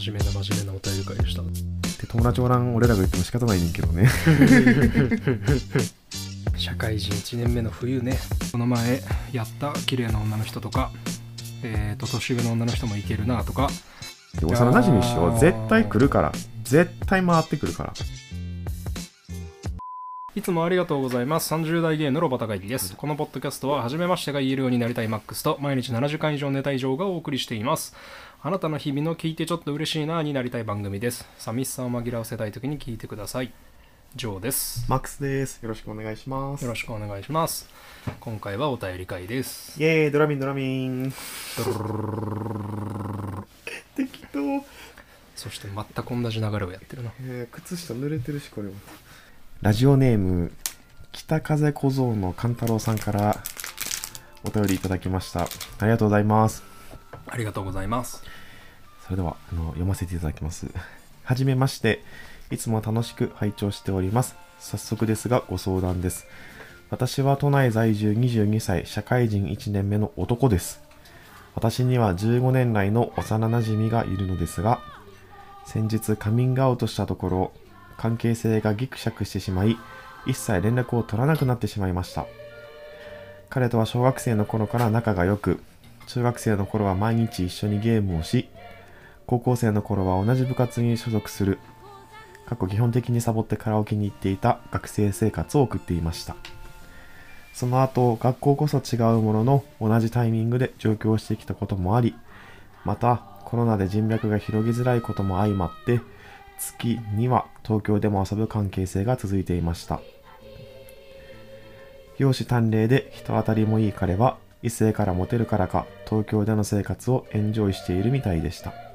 真面目な真面目なお便り会でした。で友達おらん俺らが言っても仕方ないねんけどね。社会人1年目の冬ね。この前やった綺麗な女の人とか。えー、と年上の女の人もいけるなとか。で幼馴染一緒絶対来るから。絶対回ってくるから。いつもありがとうございます。30代芸のロバタ会議です。このポッドキャストは、初めましてが言えるようになりたいマックスと、毎日7時間以上寝た以上がお送りしています。あなたの日々の聞いてちょっと嬉しいなになりたい番組です。寂しさを紛らわせたい時に聞いてください。ジョーです。マックスですよろしくお願いしますよろしくお願いします。今回はお便り会です。イエーイドラミンドラミン適当、そして全く同じ流れをやってるな。えー、靴下濡れてるしこれはラジオネーム北風小僧の勘太郎さんからお便りいただきましたありがとうございますありがとうございます。それではあの読ませていただきます。はじめまして。いつも楽しく拝聴しております。早速ですがご相談です。私は都内在住22歳社会人1年目の男です。私には15年来の幼馴染がいるのですが先日カミングアウトしたところ関係性がギクシャクしてしまい一切連絡を取らなくなってしまいました。彼とは小学生の頃から仲が良く中学生の頃は毎日一緒にゲームをし高校生の頃は同じ部活に所属する過去基本的にサボってカラオケに行っていた学生生活を送っていました。その後学校こそ違うものの同じタイミングで上京してきたこともありまたコロナで人脈が広げづらいことも相まって月には東京でも遊ぶ関係性が続いていました。容姿端麗で人当たりもいい彼は異性からモテるからか東京での生活をエンジョイしているみたいでした。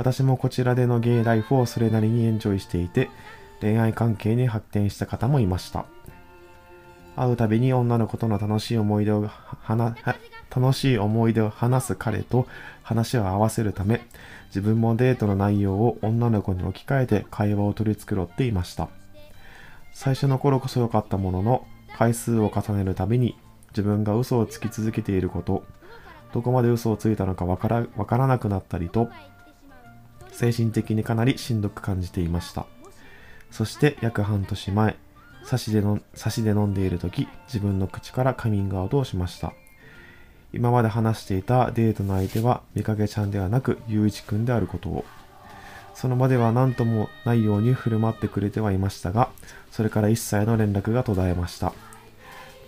私もこちらでのゲイライフをそれなりにエンジョイしていて恋愛関係に発展した方もいました。会うたびに女の子との楽しい思い出を話楽しい思い出を話す彼と話を合わせるため自分もデートの内容を女の子に置き換えて会話を取り繕っていました。最初の頃こそ良かったものの回数を重ねるたびに自分が嘘をつき続けていることどこまで嘘をついたのかわからわからなくなったりと精神的にかなりしんどく感じていました。そして約半年前差しでの差しで飲んでいる時自分の口からカミングアウトをしました。今まで話していたデートの相手は見かけちゃんではなくゆういちくんであることを。その場では何ともないように振る舞ってくれてはいましたがそれから一切の連絡が途絶えました。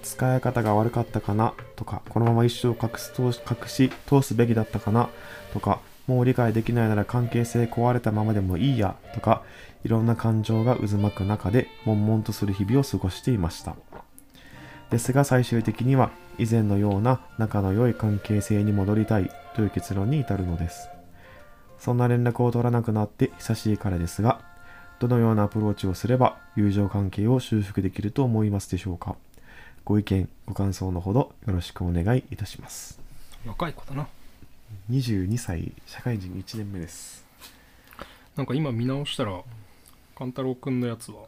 使い方が悪かったかなとかこのまま一生隠す隠し通すべきだったかなとかもう理解できないなら関係性壊れたままでもいいやとかいろんな感情が渦巻く中で悶々とする日々を過ごしていました。ですが最終的には以前のような仲の良い関係性に戻りたいという結論に至るのです。そんな連絡を取らなくなって久しい彼ですがどのようなアプローチをすれば友情関係を修復できると思いますでしょうか。ご意見ご感想のほどよろしくお願いいたします。若い子だな。22歳社会人1年目です。なんか今見直したら、勘太郎くんのやつは、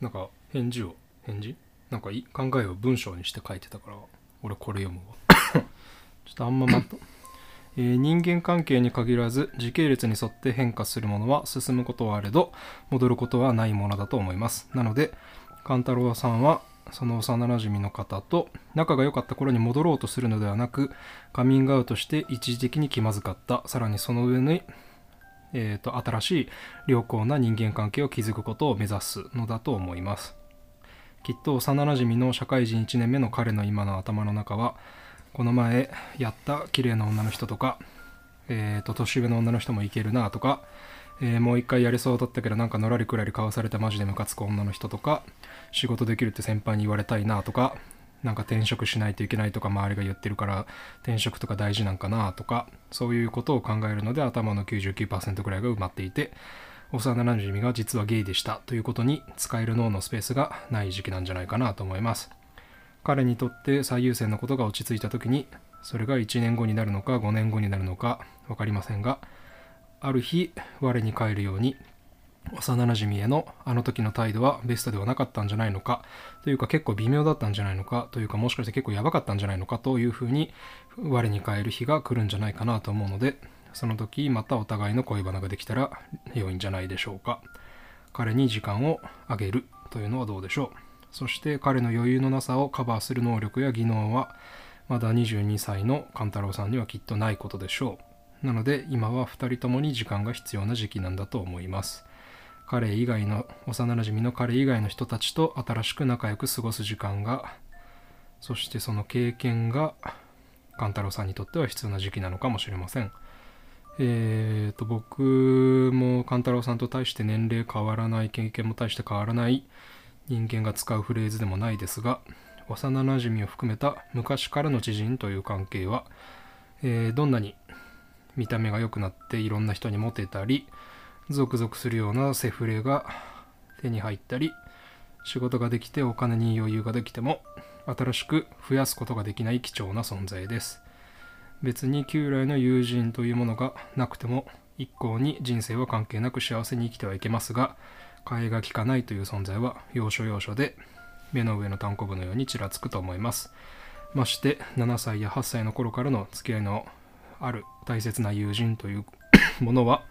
なんか返事を、返事？なんかい考えを文章にして書いてたから、俺これ読むわ。ちょっとあんままと、えー人間関係に限らず時系列に沿って変化するものは進むことはあれど戻ることはないものだと思います。なので勘太郎さんはその幼馴染の方と仲が良かった頃に戻ろうとするのではなくカミングアウトして一時的に気まずかった。さらにその上にえー、と新しい良好な人間関係を築くことを目指すのだと思います。きっと幼馴染の社会人1年目の彼の今の頭の中はこの前やった綺麗な女の人とか、えー、と年上の女の人もいけるなとか、えーもう一回やりそうだったけどなんかのらりくらり交わされてマジでムカつく女の人とか仕事できるって先輩に言われたいなとかなんか転職しないといけないとか周りが言ってるから転職とか大事なんかなとかそういうことを考えるので頭の99%ぐらいが埋まっていて幼馴染が実はゲイでしたということに使える脳のスペースがない時期なんじゃないかなと思います。彼にとって最優先のことが落ち着いた時にそれが1年後になるのか5年後になるのか分かりませんがある日我に返るように幼馴染へのあの時の態度はベストではなかったんじゃないのかというか結構微妙だったんじゃないのかというかもしかして結構やばかったんじゃないのかというふうに我に返る日が来るんじゃないかなと思うのでその時またお互いの恋バナができたら良いんじゃないでしょうか。彼に時間をあげるというのはどうでしょう。そして彼の余裕のなさをカバーする能力や技能はまだ22歳の勘太郎さんにはきっとないことでしょう。なので今は2人ともに時間が必要な時期なんだと思います。彼以外の幼なじみの彼以外の人たちと新しく仲良く過ごす時間がそしてその経験が勘太郎さんにとっては必要な時期なのかもしれません。えー、と僕も勘太郎さんと大して年齢変わらない経験も大して変わらない人間が使うフレーズでもないですが幼なじみを含めた昔からの知人という関係は、えーどんなに見た目が良くなっていろんな人にモテたりゾクゾクするようなセフレが手に入ったり仕事ができてお金に余裕ができても新しく増やすことができない貴重な存在です。別に旧来の友人というものがなくても一向に人生は関係なく幸せに生きてはいけますが替えが利かないという存在は要所要所で目の上の単行部のようにちらつくと思います。まして7歳や8歳の頃からの付き合いのある大切な友人という ものは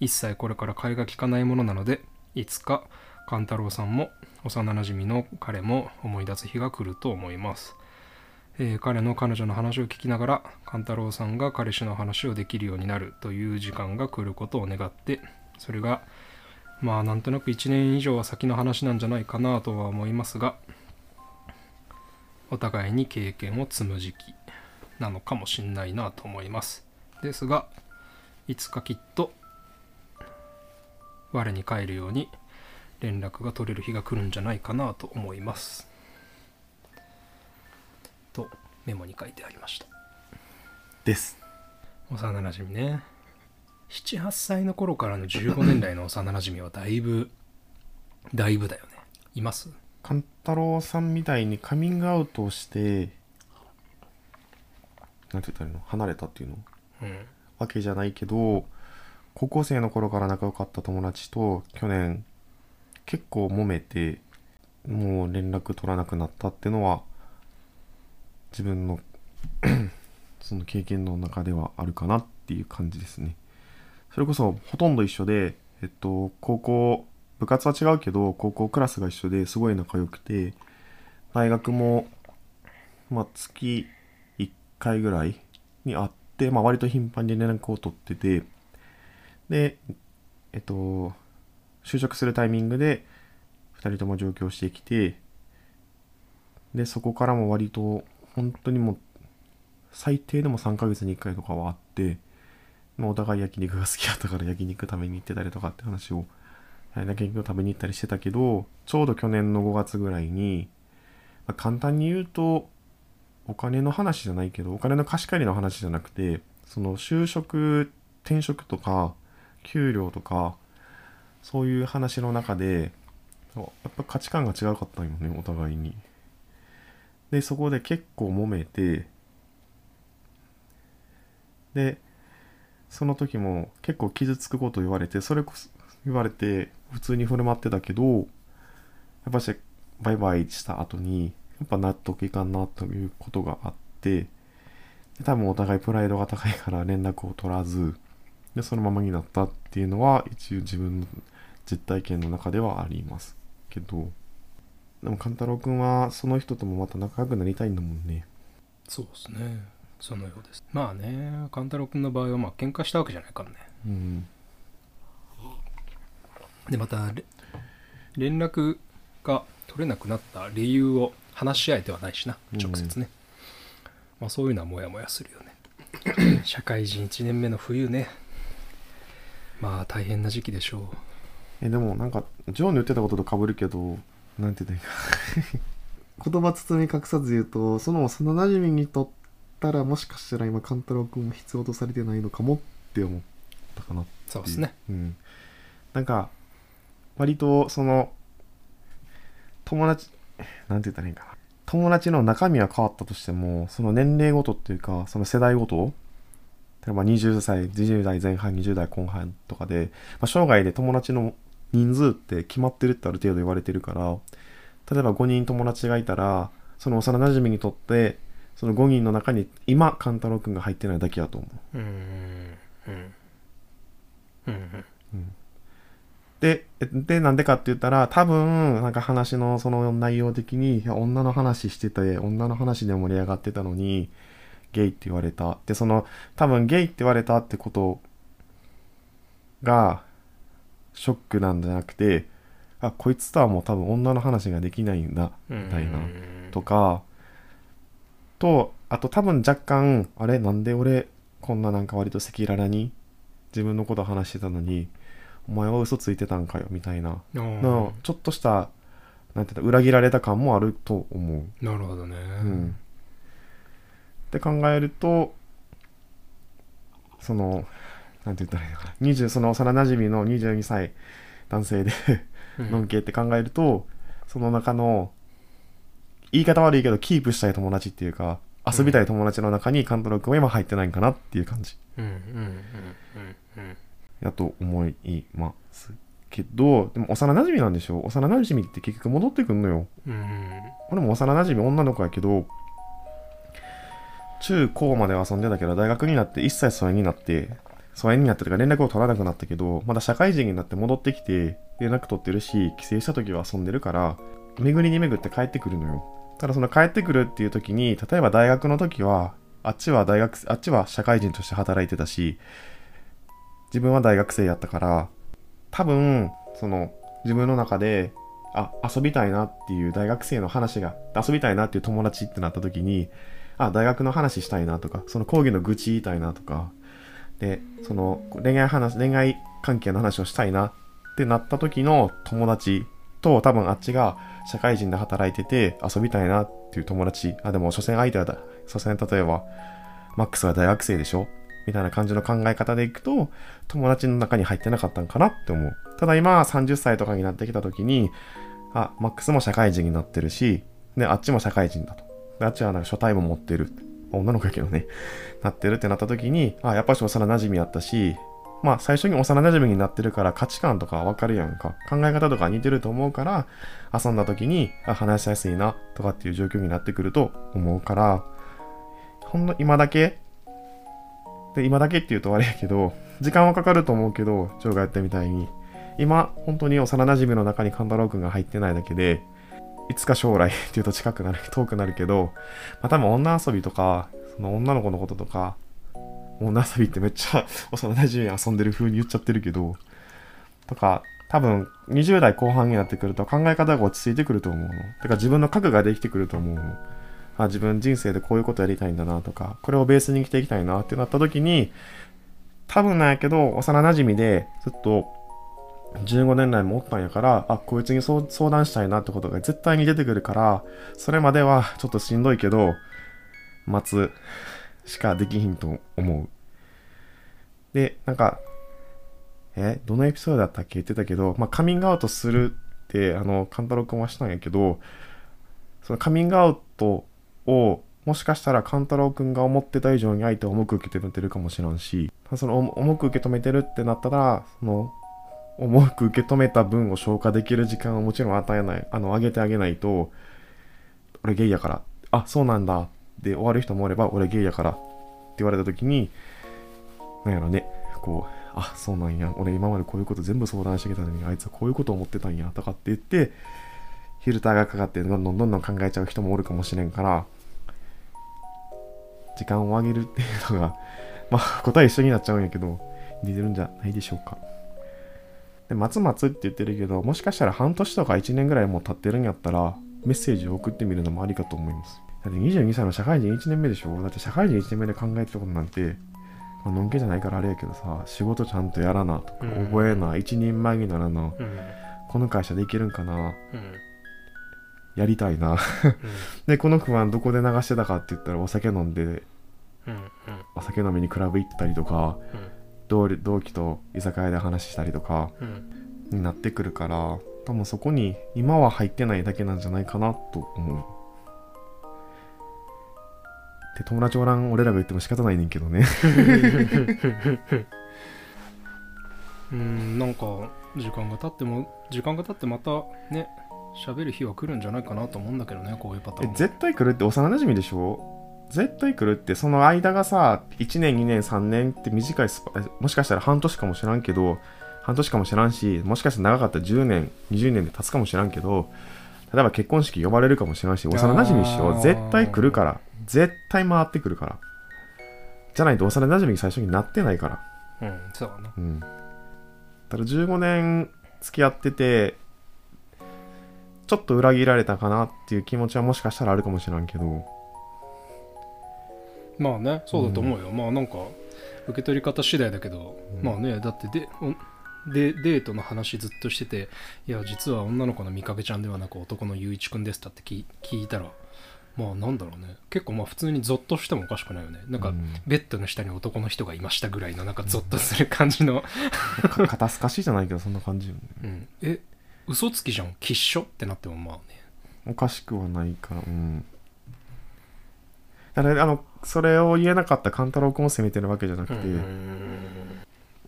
一切これから替えが利かないものなのでいつか勘太郎さんも幼なじみの彼も思い出す日が来ると思います、えー彼の彼女の話を聞きながら勘太郎さんが彼氏の話をできるようになるという時間が来ることを願ってそれがまあなんとなく1年以上は先の話なんじゃないかなとは思いますがお互いに経験を積む時期。なのかもしんないなと思います。ですがいつかきっと我に帰るように連絡が取れる日が来るんじゃないかなと思います。とメモに書いてありました。です。幼なじみね78歳の頃からの15年来の幼なじみはだいぶだいぶだよね。います？勘太郎さんみたいにカミングアウトをしてなんて言ったらいいの？離れたっていうの？うん。わけじゃないけど高校生の頃から仲良かった友達と去年結構揉めてもう連絡取らなくなったってのは自分の その経験の中ではあるかなっていう感じですね。それこそほとんど一緒でえっと高校部活は違うけど高校クラスが一緒ですごい仲良くて大学もまあ月1回ぐらいに会って、まあ、割と頻繁に連絡を取っててでえっと就職するタイミングで2人とも上京してきてでそこからも割と本当にもう最低でも3ヶ月に1回とかはあってまお互い焼肉が好きだったから焼肉食べに行ってたりとかって話を焼肉を食べに行ったりしてたけどちょうど去年の5月ぐらいに、まあ簡単に言うとお金の話じゃないけどお金の貸し借りの話じゃなくてその就職転職とか給料とかそういう話の中でやっぱ価値観が違うかったんよねお互いに。でそこで結構揉めてでその時も結構傷つくこと言われてそれこそ言われて普通に振る舞ってたけどやっぱしバイバイした後にやっぱ納得いかんなということがあってで多分お互いプライドが高いから連絡を取らずでそのままになったっていうのは一応自分の実体験の中ではありますけど。でも勘太郎くんはその人ともまた仲良くなりたいんだもんね。そうですね。そのようです。まあね勘太郎君の場合はまあ喧嘩したわけじゃないからね。うん。でまたれ連絡が取れなくなった理由を話し合えてはないしな直接ね、まあそういうのはモヤモヤするよね。社会人1年目の冬ね。まあ大変な時期でしょえでもなんかジョーの言ってたことと被るけどなんて言ったらいいか。言葉包み隠さず言うとその幼馴染にとったらもしかしたら今勘太郎くんも必要とされてないのかもって思ったかなっていそうですね。うん、なんか割とその友達なんて言ったらいいかな。友達の中身は変わったとしてもその年齢ごとっていうかその世代ごと例えば20歳20代前半20代後半とかで、まあ、生涯で友達の人数って決まってるってある程度言われてるから例えば5人友達がいたらその幼馴染にとってその5人の中に今勘太郎くんが入ってないだけだと思う。うーんうん。うんで、えで、なんでかって言ったら、多分、なんか話のその内容的に、女の話してて、女の話で盛り上がってたのに、ゲイって言われた。で、その、多分ゲイって言われたってことが、ショックなんじゃなくて、あ、こいつとはもう多分女の話ができないんだ、うんみたいな。とか、と、あと多分若干、あれ、なんで俺、こんななんか割と赤裸々に自分のこと話してたのに、お前は嘘ついてたんかよ、みたいな。ちょっとした、なんていうの裏切られた感もあると思う。なるほどねうん。って考えると、その、なんて言ったらいいのかな。20、その幼馴染の22歳男性で、うんのんけって考えると、その中の、言い方悪いけど、キープしたい友達っていうか、遊びたい友達の中にカントロ君は今入ってないんかなっていう感じ。うんうんうんうんうんやと思いますけど、でも幼馴染なんでしょ？幼馴染って結局戻ってくんのよ。うん俺も幼馴染女の子やけど、中高までは遊んでたけど、大学になって一切疎遠になって、疎遠になってとか連絡を取らなくなったけど、まだ社会人になって戻ってきて、連絡取ってるし、帰省した時は遊んでるから、巡りに巡って帰ってくるのよ。ただその帰ってくるっていう時に、例えば大学の時は、あっちは大学、あっちは社会人として働いてたし、自分は大学生やったから、多分、その、自分の中で、あ、遊びたいなっていう大学生の話が、遊びたいなっていう友達ってなった時に、あ、大学の話したいなとか、その講義の愚痴言いたいなとか、で、その恋愛話、恋愛関係の話をしたいなってなった時の友達と多分あっちが社会人で働いてて遊びたいなっていう友達、あ、でも所詮相手はだ、所詮例えば、マックスは大学生でしょみたいな感じの考え方でいくと、友達の中に入ってなかったんかなって思う。ただ今30歳とかになってきた時に、あ、マックスも社会人になってるし、で、あっちも社会人だと。であっちはなんか初対も持ってる。女の子やけどね。なってるってなった時に、あ、やっぱし幼馴染やったし、まあ最初に幼馴染になってるから価値観とかわかるやんか。考え方とか似てると思うから、遊んだ時に、あ、話しやすいなとかっていう状況になってくると思うから、ほんの今だけ、で、今だけって言うとあれやけど、時間はかかると思うけど、ジョーがやったみたいに、今、本当に幼馴染の中に勘太郎くんが入ってないだけで、いつか将来っていうと近くなる、遠くなるけど、まあ多分女遊びとか、その女の子のこととか、女遊びってめっちゃ 幼馴染遊んでる風に言っちゃってるけど、とか、多分20代後半になってくると考え方が落ち着いてくると思うの。てか自分の核ができてくると思うの。あ、自分人生でこういうことやりたいんだなとか、これをベースに生きていきたいなってなった時に、多分なんやけど、幼馴染でずっと15年来もおったんやから、あ、こいつに相談したいなってことが絶対に出てくるから、それまではちょっとしんどいけど、待つしかできひんと思う。で、なんか、え、どのエピソードだったっけ？言ってたけど、まあ、カミングアウトするって、あの、カンタロウ君はしたんやけど、そのカミングアウトを、もしかしたらカンタロウ君が思ってた以上に相手を重く受け止めてるかもしらんし、その重く受け止めてるってなったら、その、重く受け止めた分を消化できる時間をもちろん与えない、あの、あげてあげないと、俺ゲイやから、あ、そうなんだ、で終わる人もおれば、俺ゲイやから、って言われた時に、なんやろね、こう、あ、そうなんや、俺今までこういうこと全部相談してきたのに、あいつはこういうこと思ってたんや、とかって言って、フィルターがかかって、どんどんどんどん考えちゃう人もおるかもしれんから、時間をあげるっていうのが、まあ、答え一緒になっちゃうんやけど、似てるんじゃないでしょうか。で、待つ待つって言ってるけど、もしかしたら半年とか1年ぐらいもう経ってるんやったら、メッセージを送ってみるのもありかと思います。だって22歳の社会人1年目でしょ。だって社会人1年目で考えてたことなんて、まあのんけじゃないからあれやけどさ、仕事ちゃんとやらなとか、うん。覚えな、一人前にならな、うん。この会社でいけるんかな、うんやりたいな。で、この不安どこで流してたかって言ったらお酒飲んで、うんうんお酒飲みにクラブ行ったりとか、同同期と居酒屋で話したりとかうんになってくるから、多分そこに今は入ってないだけなんじゃないかなと思う。で、友達おらん俺らが言っても仕方ないねんけどね。うんなんか時間が経っても時間が経ってまたね喋る日は来るんじゃないかなと思うんだけどねこういうパターン。絶対来るって幼馴染でしょ？絶対来るってその間がさ1年2年3年って短いスパもしかしたら半年かもしらんけど半年かもしらんしもしかしたら長かったら10年20年で経つかもしらんけど例えば結婚式呼ばれるかもしれんし幼馴染一緒絶対来るから。絶対回ってくるから。じゃないと幼馴染最初になってないから。うんそうだなうん。ただ15年付き合っててちょっと裏切られたかなっていう気持ちはもしかしたらあるかもしれんけど。まあねそうだと思うよ、まあなんか受け取り方次第だけど、うん。まあねだってでおでデートの話ずっとしてていや実は女の子の見かけちゃんではなく男のゆういちくんですって聞聞いたらまあなんだろうね。結構まあ普通にゾッとしてもおかしくないよね。なんか、うん。ベッドの下に男の人がいましたぐらいのなんかゾッとする感じの、か肩透かしじゃないけどそんな感じよねうん、え嘘つきじゃん。きっしょ？ってなってもまあね。おかしくはないからうん。だからあのそれを言えなかった勘太郎君を責めてるわけじゃなくて、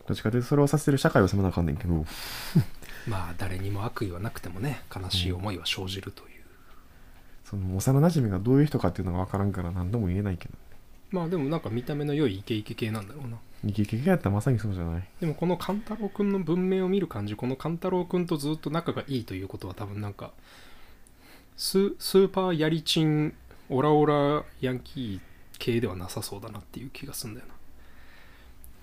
どっちかというとそれをさせてる社会を責めなあかんねんけど。まあ誰にも悪意はなくてもね悲しい思いは生じるという、その幼馴染がどういう人かっていうのが分からんから何とも言えないけど。まあでもなんか見た目の良いイケイケ系なんだろうなイケイケやったらまさにそうじゃない？でもこの勘太郎くんの文明を見る感じこの勘太郎くんとずっと仲がいいということは多分なんかススーパーヤリチンオラオラヤンキー系ではなさそうだなっていう気がすんだよな。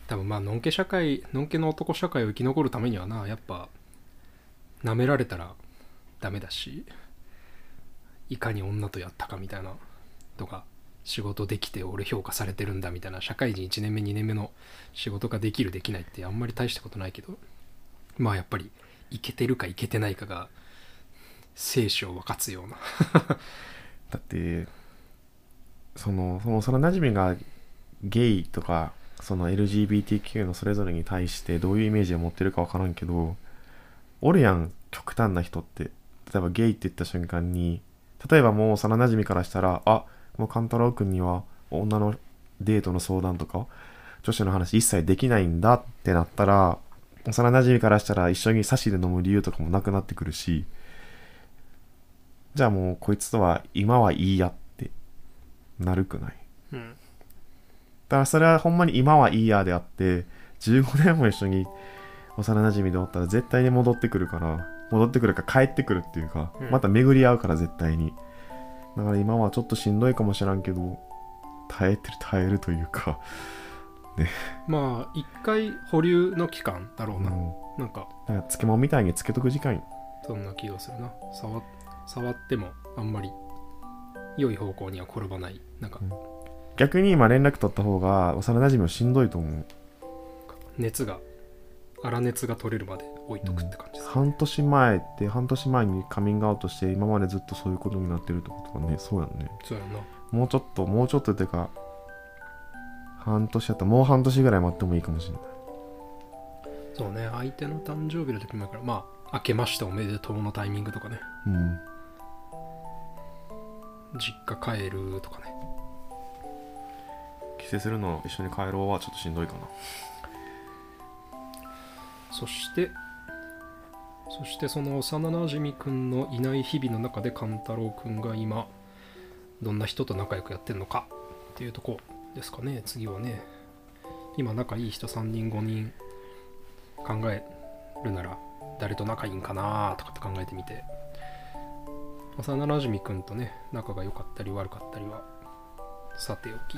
多分まあのんけ社会のんけの男社会を生き残るためにはなやっぱ舐められたらダメだしいかに女とやったかみたいなとか仕事できて俺評価されてるんだみたいな。社会人1年目2年目の仕事ができるできないってあんまり大したことないけどまあやっぱりいけてるかいけてないかが生死を分かつような。だってそのその幼馴染がゲイとかその LGBTQ のそれぞれに対してどういうイメージを持ってるか分からんけどおるやん極端な人って。例えばゲイって言った瞬間に例えばもう幼馴染からしたらあっもう勘太郎くんには女のデートの相談とか女子の話一切できないんだってなったら幼馴染からしたら一緒にサシで飲む理由とかもなくなってくるしじゃあもうこいつとは今はいいやってなるくない？うん。だからそれはほんまに今はいいやであって15年も一緒に幼馴染でおったら絶対に戻ってくるから戻ってくるか帰ってくるっていうか、うん。また巡り合うから絶対にだから今はちょっとしんどいかもしらんけど耐えてる耐えるというか、まあ一回保留の期間だろうな、うん、なんかだから漬物みたいにつけとく時間。よそんな気がするな。触触ってもあんまり良い方向には転ばない。なんか逆に今連絡取った方が幼馴染もしんどいと思う。熱が粗熱が取れるまで置いとくって感じです、半年前って半年前にカミングアウトして今までずっとそういうことになってるってことはねそうやんね。そうやな。もうちょっともうちょっとっていうか半年やったらもう半年ぐらい待ってもいいかもしれない。そうね。相手の誕生日の時もやからまあ明けましておめでとうのタイミングとかね。うん。実家帰るとかね。帰省するの一緒に帰ろうはちょっとしんどいかな。そしてそしてその幼なじみくんのいない日々の中で勘太郎くんが今どんな人と仲良くやってるのかっていうとこですかね。次はね。今仲いい人3人5人考えるなら誰と仲いいんかなとかって考えてみて。幼なじみくんとね仲が良かったり悪かったりはさておき。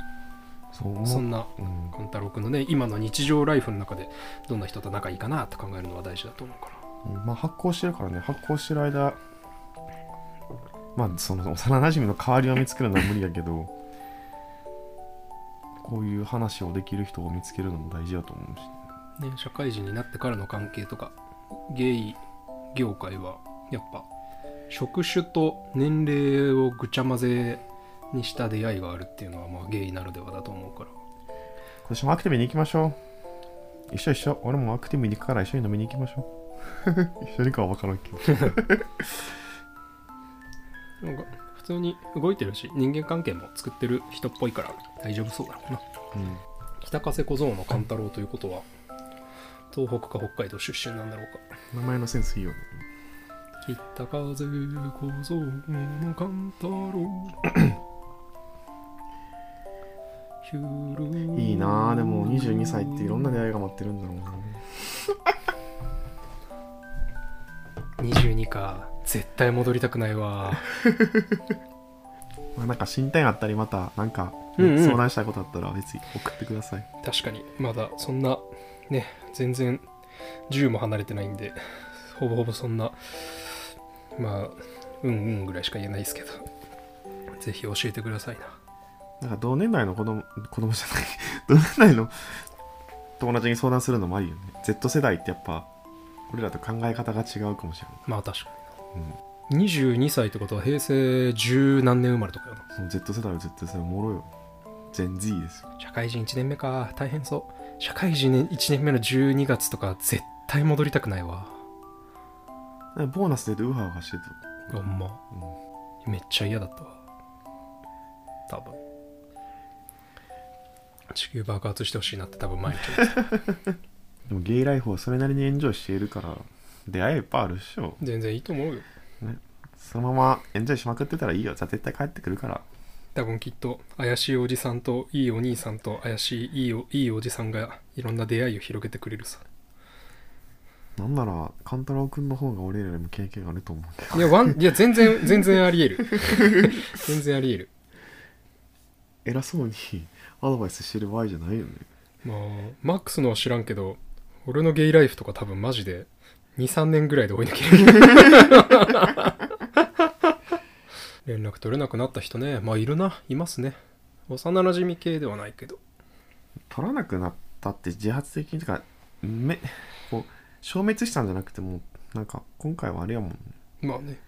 そんなうん。勘太郎くんのね今の日常ライフの中でどんな人と仲いいかなって考えるのは大事だと思うから。うんまあ発酵してるからね。発酵してる間まあその幼馴染の代わりを見つけるのは無理やけど こういう話をできる人を見つけるのも大事だと思うし。ね、社会人になってからの関係とかゲイ業界はやっぱ職種と年齢をぐちゃ混ぜにした出会いがあるっていうのはまあゲイならではだと思うから。今年もアクティブに行きましょう。一緒一緒。俺もアクティブに行くから一緒に飲みに行きましょう 一緒にかは分からんけど。なんか普通に動いてるし人間関係も作ってる人っぽいから大丈夫そうだろうな。うん。北風小僧の勘太郎ということは東北か北海道出身なんだろうか。名前のセンスいいよね。北風小僧の勘太郎。いいなあでも22歳っていろんな出会いが待ってるんだろうな22か。絶対戻りたくないわ。まあ、なんか進展あったりまたなんか、うんうん。相談したいことあったら別に送ってください。確かに。まだそんなね全然10も離れてないんでほぼほぼそんなまあうんうんぐらいしか言えないですけど。ぜひ教えてくださいな。なんか同年代の子供子供じゃない。同年代の友達に相談するのもありよね。Z 世代ってやっぱ俺らと考え方が違うかもしれない。まあ確かうんに22歳ってことは平成十何年生まれとかよな。その Z 世代は Z 世代おもろいよ。全 Z ですよ。社会人1年目か。大変そう。社会人1年目の12月とか絶対戻りたくないわ。ボーナス出てウハウハしてた、ほんま。うんめっちゃ嫌だったわ。多分。地球爆発してほしいなって多分毎日 でもゲイライフをそれなりにエンジョイしているから出会いいっぱいあるっしょ。全然いいと思うよ。そのままエンジョイしまくってたらいいよ。じゃあ絶対帰ってくるから。多分きっと怪しいおじさんといいお兄さんと怪しいいいおいいおじさんがいろんな出会いを広げてくれるさ。なんなら勘太郎くんの方が俺らよりも経験あると思うけど。いやワンいや全然全然ありえる。全然ありえる。偉そうにアドバイスしてる場合じゃないよね。まあマックスのは知らんけど俺のゲイライフとか多分マジで23年ぐらいで追い抜ける。連絡取れなくなった人ね。まあいるな。いますね。幼馴染系ではないけど。取らなくなったって自発的にとかめこう消滅したんじゃなくてもなんか今回はあれやもんね。まあね。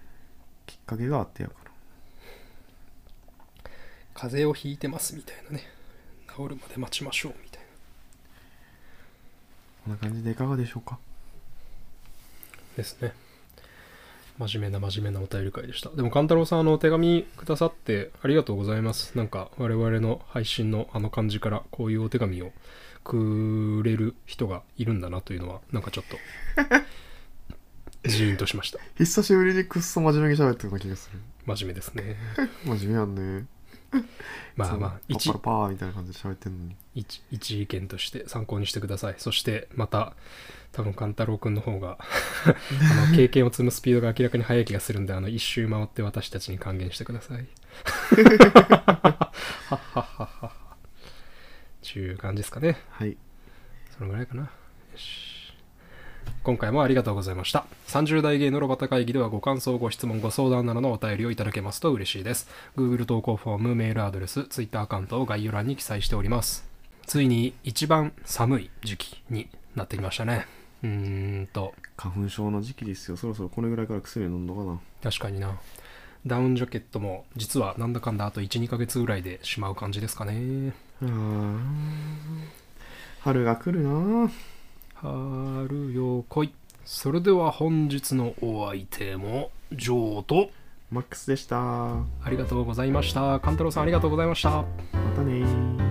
きっかけがあってやから。風邪をひいてますみたいなね。治るまで待ちましょうみたいなこんな感じでいかがでしょうか？ですね。真面目な真面目なお便り会でした。でも勘太郎さんあの手紙くださってありがとうございます。なんか我々の配信のあの感じからこういうお手紙をくれる人がいるんだなというのはなんかちょっとジーンとしました。久しぶりにくっそ真面目に喋ったような気がする。真面目ですね。真面目やんねまあまあ一ッパラパーみたいな感じで喋ってんのに。一一意見として参考にしてください。そしてまた多分勘太郎くんの方が あの経験を積むスピードが明らかに速い気がするんであの一周回って私たちに還元してください。ちゅう感じですかね。はい。そのぐらいかな。よし今回もありがとうございました。30代芸のロバタ会議ではご感想ご質問ご相談などのお便りをいただけますと嬉しいです。Google 投稿フォームメールアドレス Twitter アカウントを概要欄に記載しております。ついに一番寒い時期になってきましたね。うーんと。花粉症の時期ですよ。そろそろこれぐらいから薬飲んのかな。確かにな。ダウンジャケットも実はなんだかんだあと12ヶ月ぐらいでしまう感じですかね。あー。春が来るな春よ来いそれでは本日のお相手もジョーとマックスでしたまありがとうございました。勘太郎さんありがとうございました。たねー